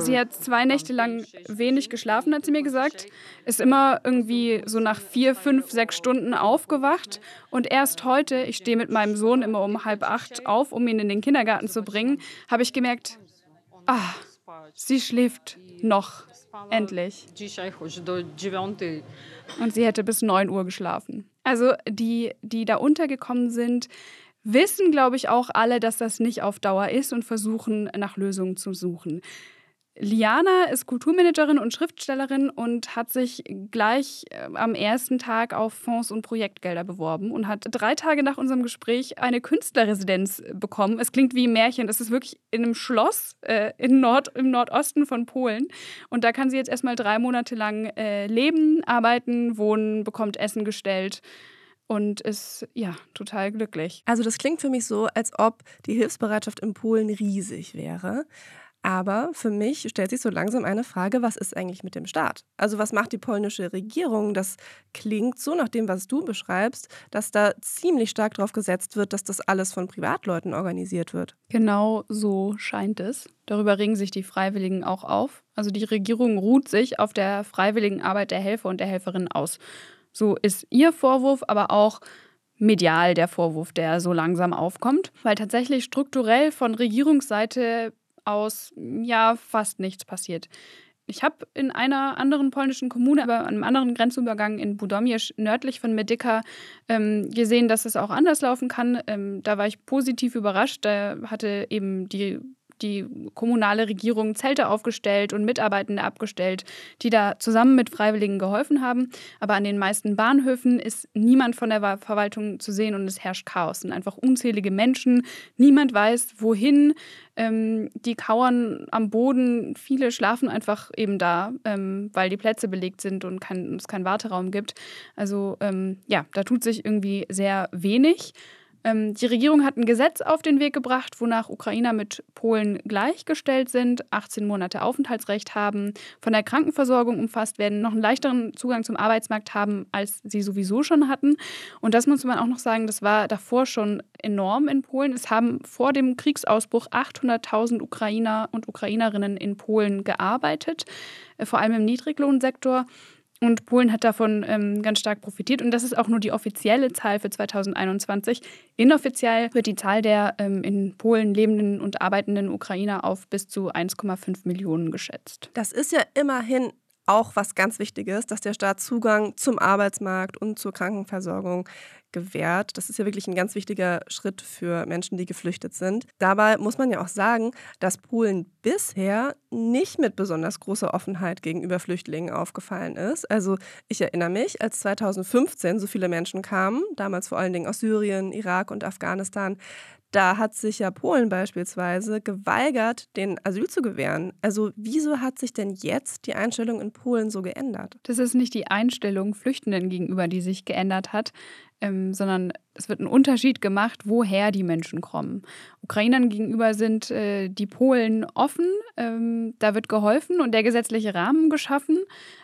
Sie hat zwei Nächte lang wenig geschlafen, hat sie mir gesagt. Ist immer irgendwie so nach vier, fünf, sechs Stunden auf aufgewacht und erst heute, ich stehe mit meinem Sohn immer um halb acht auf, um ihn in den Kindergarten zu bringen, habe ich gemerkt, ah, sie schläft noch. Endlich. Und sie hätte bis 9 Uhr geschlafen. Also die, die da untergekommen sind, wissen, glaube ich, auch alle, dass das nicht auf Dauer ist und versuchen nach Lösungen zu suchen. Liana ist Kulturmanagerin und Schriftstellerin und hat sich gleich äh, am ersten Tag auf Fonds und Projektgelder beworben und hat drei Tage nach unserem Gespräch eine Künstlerresidenz bekommen. Es klingt wie ein Märchen. Es ist wirklich in einem Schloss äh, in Nord, im Nordosten von Polen. Und da kann sie jetzt erstmal drei Monate lang äh, leben, arbeiten, wohnen, bekommt Essen gestellt und ist ja total glücklich. Also das klingt für mich so, als ob die Hilfsbereitschaft in Polen riesig wäre. Aber für mich stellt sich so langsam eine Frage, was ist eigentlich mit dem Staat? Also was macht die polnische Regierung? Das klingt so nach dem, was du beschreibst, dass da ziemlich stark darauf gesetzt wird, dass das alles von Privatleuten organisiert wird. Genau so scheint es. Darüber regen sich die Freiwilligen auch auf. Also die Regierung ruht sich auf der freiwilligen Arbeit der Helfer und der Helferinnen aus. So ist ihr Vorwurf, aber auch medial der Vorwurf, der so langsam aufkommt, weil tatsächlich strukturell von Regierungsseite aus ja fast nichts passiert. Ich habe in einer anderen polnischen Kommune, aber an einem anderen Grenzübergang in Budomierz, nördlich von Medyka, ähm, gesehen, dass es auch anders laufen kann. Ähm, da war ich positiv überrascht. Da hatte eben die die kommunale Regierung Zelte aufgestellt und Mitarbeitende abgestellt, die da zusammen mit Freiwilligen geholfen haben. Aber an den meisten Bahnhöfen ist niemand von der Verwaltung zu sehen und es herrscht Chaos. Es sind einfach unzählige Menschen. Niemand weiß, wohin. Ähm, die kauern am Boden. Viele schlafen einfach eben da, ähm, weil die Plätze belegt sind und kein, es keinen Warteraum gibt. Also ähm, ja, da tut sich irgendwie sehr wenig. Ähm, die Regierung hat ein Gesetz auf den Weg gebracht, wonach Ukrainer mit Polen gleichgestellt sind, 18 Monate Aufenthaltsrecht haben, von der Krankenversorgung umfasst werden, noch einen leichteren Zugang zum Arbeitsmarkt haben, als sie sowieso schon hatten. Und das muss man auch noch sagen, das war davor schon enorm in Polen. Es haben vor dem Kriegsausbruch 800.000 Ukrainer und Ukrainerinnen in Polen gearbeitet, äh, vor allem im Niedriglohnsektor. Und Polen hat davon ähm, ganz stark profitiert. Und das ist auch nur die offizielle Zahl für 2021. Inoffiziell wird die Zahl der ähm, in Polen lebenden und arbeitenden Ukrainer auf bis zu 1,5 Millionen geschätzt. Das ist ja immerhin auch was ganz Wichtiges, dass der Staat Zugang zum Arbeitsmarkt und zur Krankenversorgung gewährt. Das ist ja wirklich ein ganz wichtiger Schritt für Menschen, die geflüchtet sind. Dabei muss man ja auch sagen, dass Polen bisher nicht mit besonders großer Offenheit gegenüber Flüchtlingen aufgefallen ist. Also ich erinnere mich, als 2015 so viele Menschen kamen, damals vor allen Dingen aus Syrien, Irak und Afghanistan, da hat sich ja Polen beispielsweise geweigert, den Asyl zu gewähren. Also wieso hat sich denn jetzt die Einstellung in Polen so geändert? Das ist nicht die Einstellung Flüchtenden gegenüber, die sich geändert hat, ähm, sondern es wird ein Unterschied gemacht, woher die Menschen kommen. Ukrainern gegenüber sind äh, die Polen offen, ähm, da wird geholfen und der gesetzliche Rahmen geschaffen.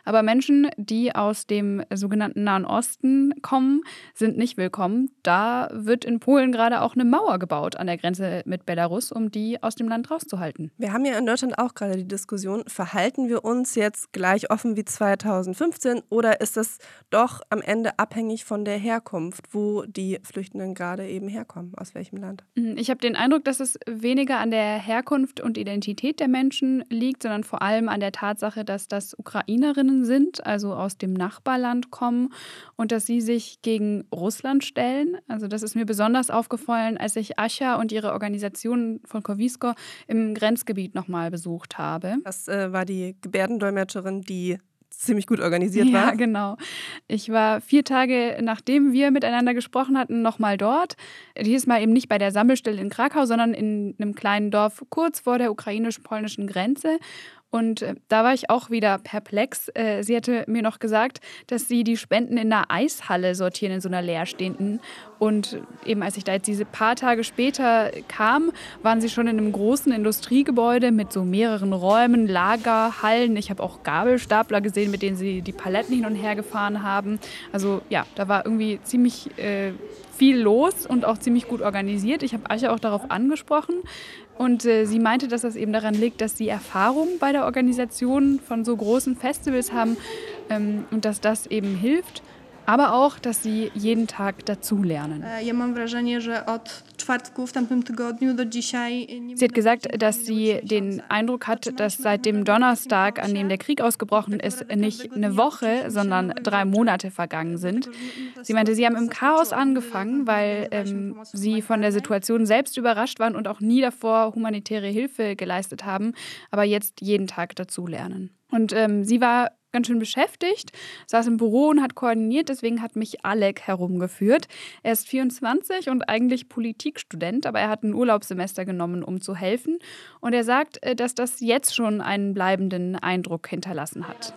Aber Menschen, die aus dem sogenannten Nahen Osten kommen, sind nicht willkommen. Da wird in Polen gerade auch eine Mauer gebaut an der Grenze mit Belarus, um die aus dem Land rauszuhalten. Wir haben ja in Deutschland auch gerade die Diskussion, verhalten wir uns jetzt gleich offen wie 2015 oder ist das doch am Ende abhängig von der Herkunft, wo die Flüchtenden gerade eben herkommen, aus welchem Land? Mhm, ich habe den Eindruck, dass es weniger an der Herkunft und Identität der Menschen liegt, sondern vor allem an der Tatsache, dass das Ukrainerinnen sind, also aus dem Nachbarland kommen und dass sie sich gegen Russland stellen. Also das ist mir besonders aufgefallen, als ich Ascha und ihre Organisation von Kowisko im Grenzgebiet nochmal besucht habe. Das äh, war die Gebärdendolmetscherin, die ziemlich gut organisiert war. Ja, genau. Ich war vier Tage, nachdem wir miteinander gesprochen hatten, nochmal dort. Dieses Mal eben nicht bei der Sammelstelle in Krakau, sondern in einem kleinen Dorf kurz vor der ukrainisch-polnischen Grenze. Und äh, da war ich auch wieder perplex. Äh, sie hatte mir noch gesagt, dass sie die Spenden in einer Eishalle sortieren, in so einer leerstehenden. Und eben als ich da jetzt diese paar Tage später kam, waren sie schon in einem großen Industriegebäude mit so mehreren Räumen, Lagerhallen. Ich habe auch Gabelstapler gesehen, mit denen sie die Paletten hin und her gefahren haben. Also ja, da war irgendwie ziemlich äh, viel los und auch ziemlich gut organisiert. Ich habe Asche auch darauf angesprochen. Und äh, sie meinte, dass das eben daran liegt, dass sie Erfahrung bei der Organisation von so großen Festivals haben ähm, und dass das eben hilft aber auch, dass sie jeden Tag dazulernen. Sie hat gesagt, dass sie den Eindruck hat, dass seit dem Donnerstag, an dem der Krieg ausgebrochen ist, nicht eine Woche, sondern drei Monate vergangen sind. Sie meinte, sie haben im Chaos angefangen, weil ähm, sie von der Situation selbst überrascht waren und auch nie davor humanitäre Hilfe geleistet haben, aber jetzt jeden Tag dazulernen. Und ähm, sie war ganz schön beschäftigt, saß im Büro und hat koordiniert. Deswegen hat mich Alec herumgeführt. Er ist 24 und eigentlich Politikstudent, aber er hat ein Urlaubssemester genommen, um zu helfen. Und er sagt, äh, dass das jetzt schon einen bleibenden Eindruck hinterlassen hat.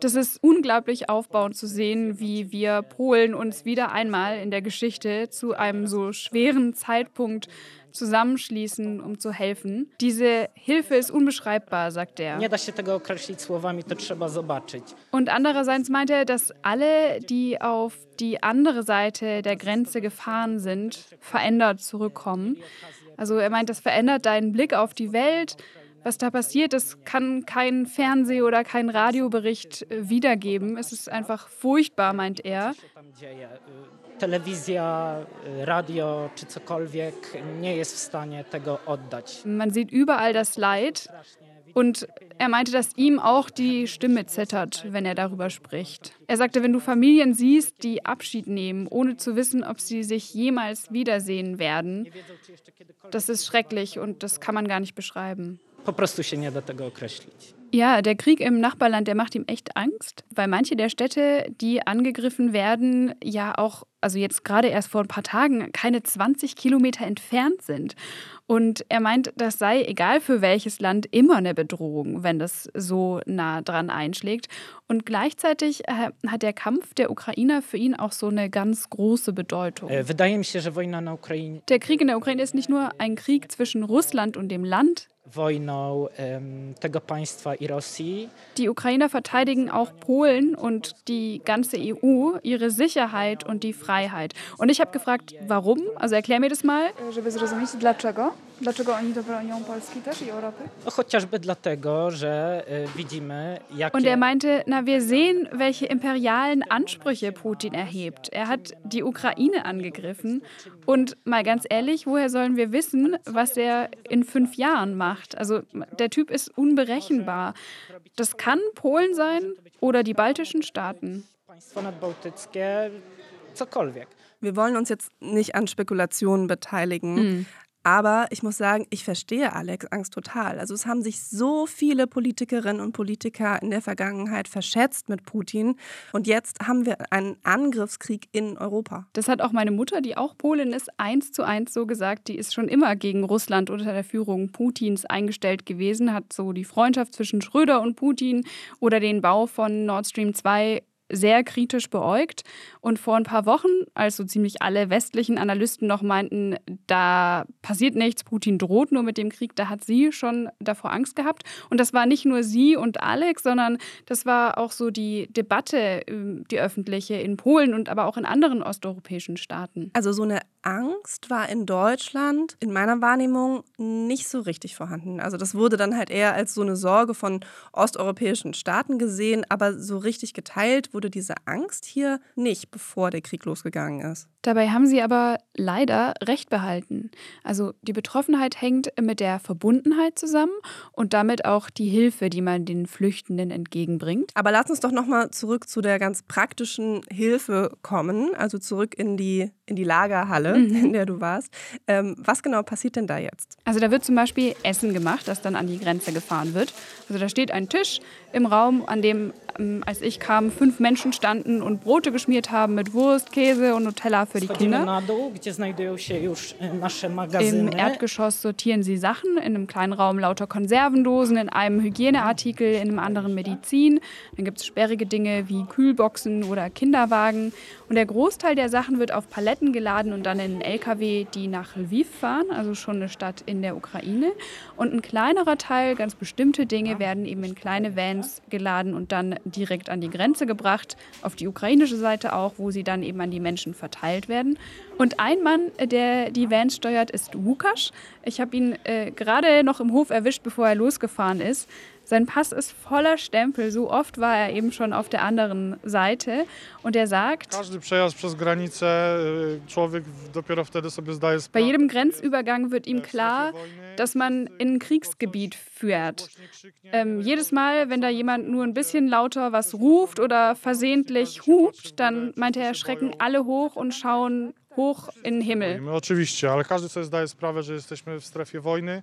Das ist unglaublich aufbauend zu sehen, wie wir Polen uns wieder einmal in der Geschichte zu einem so schweren Zeitpunkt zusammenschließen, um zu helfen. Diese Hilfe ist unbeschreibbar, sagt er. Und andererseits meint er, dass alle, die auf die andere Seite der Grenze gefahren sind, verändert zurückkommen. Also er meint, das verändert deinen Blick auf die Welt. Was da passiert, das kann kein Fernseh- oder kein Radiobericht äh, wiedergeben. Es ist einfach furchtbar, meint er. Telewizja, Radio czy cokolwiek nie jest w stanie tego oddać. Man sieht überall das Leid und er meinte, dass ihm auch die Stimme zittert, wenn er darüber spricht. Er sagte, wenn du Familien siehst, die Abschied nehmen, ohne zu wissen, ob sie sich jemals wiedersehen werden, das ist schrecklich und das kann man gar nicht beschreiben. Po prostu się nie da tego określić. Ja, der Krieg im Nachbarland, der macht ihm echt Angst, weil manche der Städte, die angegriffen werden, ja auch, also jetzt gerade erst vor ein paar Tagen, keine 20 Kilometer entfernt sind. Und er meint, das sei egal für welches Land immer eine Bedrohung, wenn das so nah dran einschlägt. Und gleichzeitig äh, hat der Kampf der Ukrainer für ihn auch so eine ganz große Bedeutung. Der Krieg in der Ukraine ist nicht nur ein Krieg zwischen Russland und dem Land, wojną tego państwa i Rosji. Die Ukrainer verteidigen auch Polen und die ganze EU, ihre Sicherheit und die Freiheit. Und ich habe gefragt, warum? Also erklär mir das mal. Żeby zrozumieć dlaczego. Dlaczego oni bronią Polski też i Europy? Chociażby dlatego, że widzimy, jakie... Und er meinte, na wir sehen, welche imperialen Ansprüche Putin erhebt. Er hat die Ukraine angegriffen. Und mal ganz ehrlich, woher sollen wir wissen, was er in fünf Jahren macht? Also der Typ ist unberechenbar. Das kann Polen sein oder die baltischen Staaten. Wir wollen uns jetzt nicht an Spekulationen beteiligen, mhm. Aber ich muss sagen, ich verstehe Alex Angst total. Also es haben sich so viele Politikerinnen und Politiker in der Vergangenheit verschätzt mit Putin und jetzt haben wir einen Angriffskrieg in Europa. Das hat auch meine Mutter, die auch Polin ist, eins zu eins so gesagt. Die ist schon immer gegen Russland unter der Führung Putins eingestellt gewesen, hat so die Freundschaft zwischen Schröder und Putin oder den Bau von Nord Stream 2 sehr kritisch beäugt. Und vor ein paar Wochen, als so ziemlich alle westlichen Analysten noch meinten, da passiert nichts, Putin droht nur mit dem Krieg, da hat sie schon davor Angst gehabt. Und das war nicht nur sie und Alex, sondern das war auch so die Debatte, ähm, die öffentliche in Polen und aber auch in anderen osteuropäischen Staaten. Also so eine Angst war in Deutschland in meiner Wahrnehmung nicht so richtig vorhanden. Also das wurde dann halt eher als so eine Sorge von osteuropäischen Staaten gesehen, aber so richtig geteilt wurde diese Angst hier nicht, bevor der Krieg losgegangen ist. Dabei haben sie aber leider recht behalten. Also die Betroffenheit hängt mit der Verbundenheit zusammen und damit auch die Hilfe, die man den Flüchtenden entgegenbringt. Aber lass uns doch noch mal zurück zu der ganz praktischen Hilfe kommen, also zurück in die in die Lagerhalle, mhm. in der du warst. Ähm, was genau passiert denn da jetzt? Also da wird zum Beispiel Essen gemacht, das dann an die Grenze gefahren wird. Also da steht ein Tisch im Raum, an dem, ähm, als ich kam, fünf Menschen standen und Brote geschmiert haben mit Wurst, Käse und Nutella für die Kinder. Im Erdgeschoss sortieren sie Sachen, in einem kleinen Raum lauter Konservendosen, in einem Hygieneartikel, in einem anderen Medizin. Dann gibt es sperrige Dinge wie Kühlboxen oder Kinderwagen. Und der Großteil der Sachen wird auf Paletten geladen und dann in einen LKW, die nach Lviv fahren, also schon eine Stadt in der Ukraine. Und ein kleinerer Teil, ganz bestimmte Dinge, werden eben in kleine Vans geladen und dann direkt an die Grenze gebracht, auf die ukrainische Seite auch, wo sie dann eben an die Menschen verteilt werden. Und ein Mann, der die Vans steuert, ist Lukas. Ich habe ihn äh, gerade noch im Hof erwischt, bevor er losgefahren ist. Sein Pass ist voller Stempel. So oft war er eben schon auf der anderen Seite. Und er sagt, bei jedem Grenzübergang wird ihm klar, dass man in ein Kriegsgebiet führt. Ähm, jedes Mal, wenn da jemand nur ein bisschen lauter was ruft oder versehentlich hupt, dann meint er, schrecken alle hoch und schauen hoch in den Himmel. Oczywiście, ale każdy sobie zdaje sprawę, że jesteśmy w strefie wojny.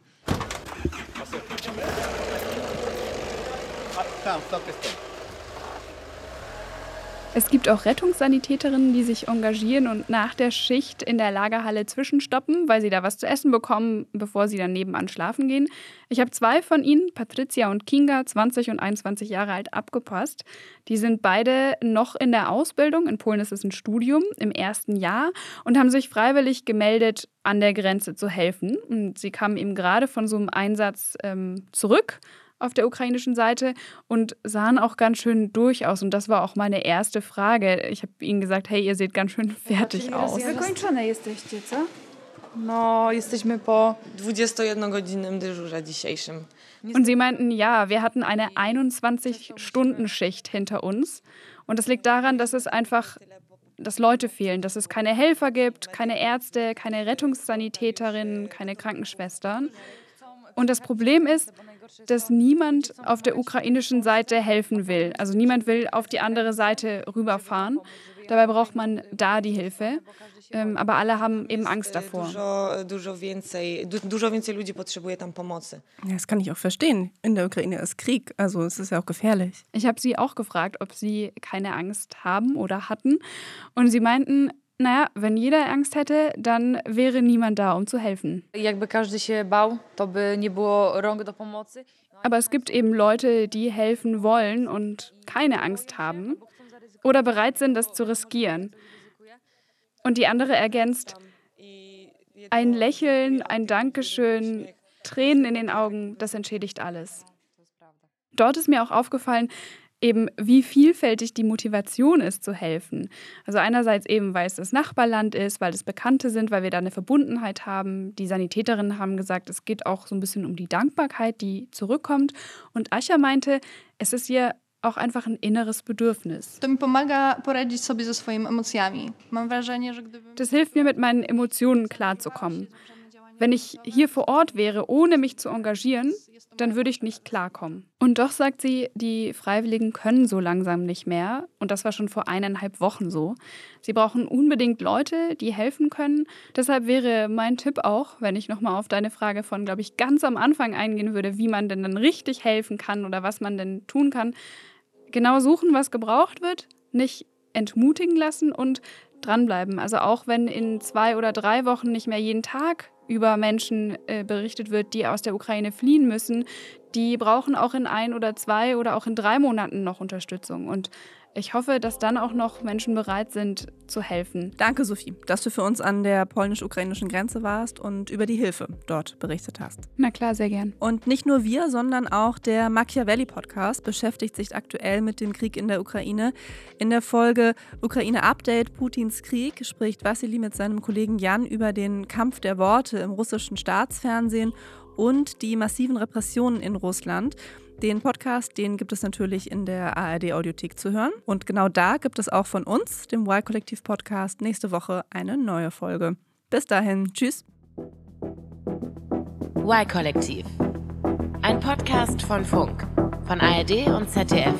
Es gibt auch Rettungssanitäterinnen, die sich engagieren und nach der Schicht in der Lagerhalle zwischenstoppen, weil sie da was zu essen bekommen, bevor sie dann nebenan schlafen gehen. Ich habe zwei von ihnen, Patricia und Kinga, 20 und 21 Jahre alt, abgepasst. Die sind beide noch in der Ausbildung. In Polen ist es ein Studium im ersten Jahr und haben sich freiwillig gemeldet, an der Grenze zu helfen. Und sie kamen eben gerade von so einem Einsatz ähm, zurück auf der ukrainischen Seite und sahen auch ganz schön durch aus. Und das war auch meine erste Frage. Ich habe ihnen gesagt, hey, ihr seht ganz schön fertig aus. Wykończone jesteście, co? No, jesteśmy po 21-godzinnym dyżurze dzisiejszym. Und sie meinten, ja, wir hatten eine 21-Stunden-Schicht hinter uns. Und das liegt daran, dass es einfach, dass Leute fehlen, dass es keine Helfer gibt, keine Ärzte, keine Rettungssanitäterinnen, keine Krankenschwestern. Und das Problem ist, dass niemand auf der ukrainischen Seite helfen will. Also niemand will auf die andere Seite rüberfahren. Dabei braucht man da die Hilfe. Ähm, aber alle haben eben Angst davor. das kann ich auch verstehen. In der Ukraine ist Krieg, also es ist ja auch gefährlich. Ich habe sie auch gefragt, ob sie keine Angst haben oder hatten. Und sie meinten, naja, wenn jeder Angst hätte, dann wäre niemand da, um zu helfen. Aber es gibt eben Leute, die helfen wollen und keine Angst haben oder bereit sind, das zu riskieren. Und die andere ergänzt, ein Lächeln, ein Dankeschön, Tränen in den Augen, das entschädigt alles. Dort ist mir auch aufgefallen, eben wie vielfältig die Motivation ist zu helfen. Also einerseits eben, weil es das Nachbarland ist, weil es Bekannte sind, weil wir da eine Verbundenheit haben. Die Sanitäterinnen haben gesagt, es geht auch so ein bisschen um die Dankbarkeit, die zurückkommt. Und Ascha meinte, es ist ihr auch einfach ein inneres Bedürfnis. Das hilft mir, mit meinen Emotionen klarzukommen. Wenn ich hier vor Ort wäre, ohne mich zu engagieren, dann würde ich nicht klarkommen. Und doch sagt sie, die Freiwilligen können so langsam nicht mehr. Und das war schon vor eineinhalb Wochen so. Sie brauchen unbedingt Leute, die helfen können. Deshalb wäre mein Tipp auch, wenn ich nochmal auf deine Frage von, glaube ich, ganz am Anfang eingehen würde, wie man denn dann richtig helfen kann oder was man denn tun kann, genau suchen, was gebraucht wird, nicht entmutigen lassen und dranbleiben. Also auch wenn in zwei oder drei Wochen nicht mehr jeden Tag über Menschen äh, berichtet wird, die aus der Ukraine fliehen müssen, die brauchen auch in ein oder zwei oder auch in drei Monaten noch Unterstützung. Und ich hoffe, dass dann auch noch Menschen bereit sind zu helfen. Danke, Sophie, dass du für uns an der polnisch-ukrainischen Grenze warst und über die Hilfe dort berichtet hast. Na klar, sehr gern. Und nicht nur wir, sondern auch der Machiavelli-Podcast beschäftigt sich aktuell mit dem Krieg in der Ukraine. In der Folge Ukraine Update Putins Krieg spricht Vassili mit seinem Kollegen Jan über den Kampf der Worte im russischen Staatsfernsehen und die massiven Repressionen in Russland. Den Podcast, den gibt es natürlich in der ARD Audiothek zu hören. Und genau da gibt es auch von uns, dem Y-Kollektiv Podcast, nächste Woche eine neue Folge. Bis dahin, tschüss. Y-Kollektiv. Ein Podcast von Funk, von ARD und ZDF.